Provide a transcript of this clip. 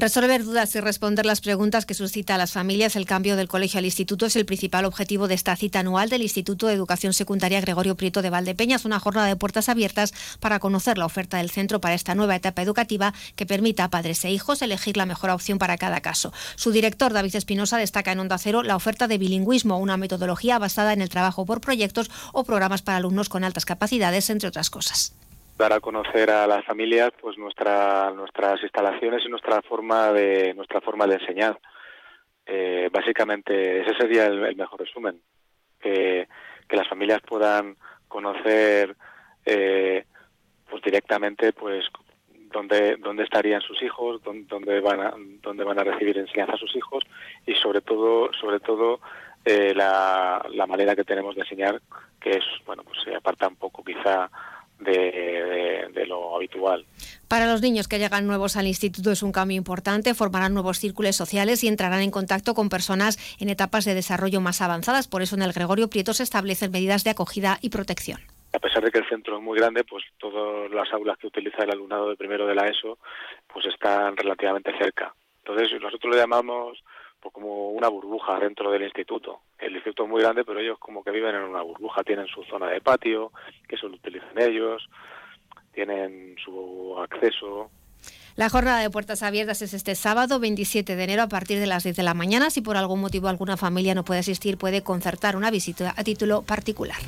Resolver dudas y responder las preguntas que suscita a las familias el cambio del colegio al instituto es el principal objetivo de esta cita anual del Instituto de Educación Secundaria Gregorio Prieto de Valdepeñas, una jornada de puertas abiertas para conocer la oferta del centro para esta nueva etapa educativa que permita a padres e hijos elegir la mejor opción para cada caso. Su director, David Espinosa, destaca en Onda Cero la oferta de bilingüismo, una metodología basada en el trabajo por proyectos o programas para alumnos con altas capacidades, entre otras cosas dar a conocer a las familias pues nuestra, nuestras instalaciones y nuestra forma de nuestra forma de enseñar. Eh, básicamente ese sería el, mejor resumen. Que, que, las familias puedan conocer eh, pues directamente pues dónde dónde estarían sus hijos dónde, van a dónde van a recibir enseñanza sus hijos y sobre todo sobre todo eh, la, la manera que tenemos de enseñar que es bueno pues se aparta un poco quizá de, lo habitual. Para los niños que llegan nuevos al instituto es un cambio importante, formarán nuevos círculos sociales y entrarán en contacto con personas en etapas de desarrollo más avanzadas. Por eso en el Gregorio Prieto se establecen medidas de acogida y protección. A pesar de que el centro es muy grande, pues todas las aulas que utiliza el alumnado de primero de la ESO pues están relativamente cerca. Entonces nosotros lo llamamos pues como una burbuja dentro del instituto. El instituto es muy grande, pero ellos como que viven en una burbuja, tienen su zona de patio, que eso lo utilizan ellos, tienen su acceso. La jornada de puertas abiertas es este sábado 27 de enero a partir de las 10 de la mañana. Si por algún motivo alguna familia no puede asistir, puede concertar una visita a título particular.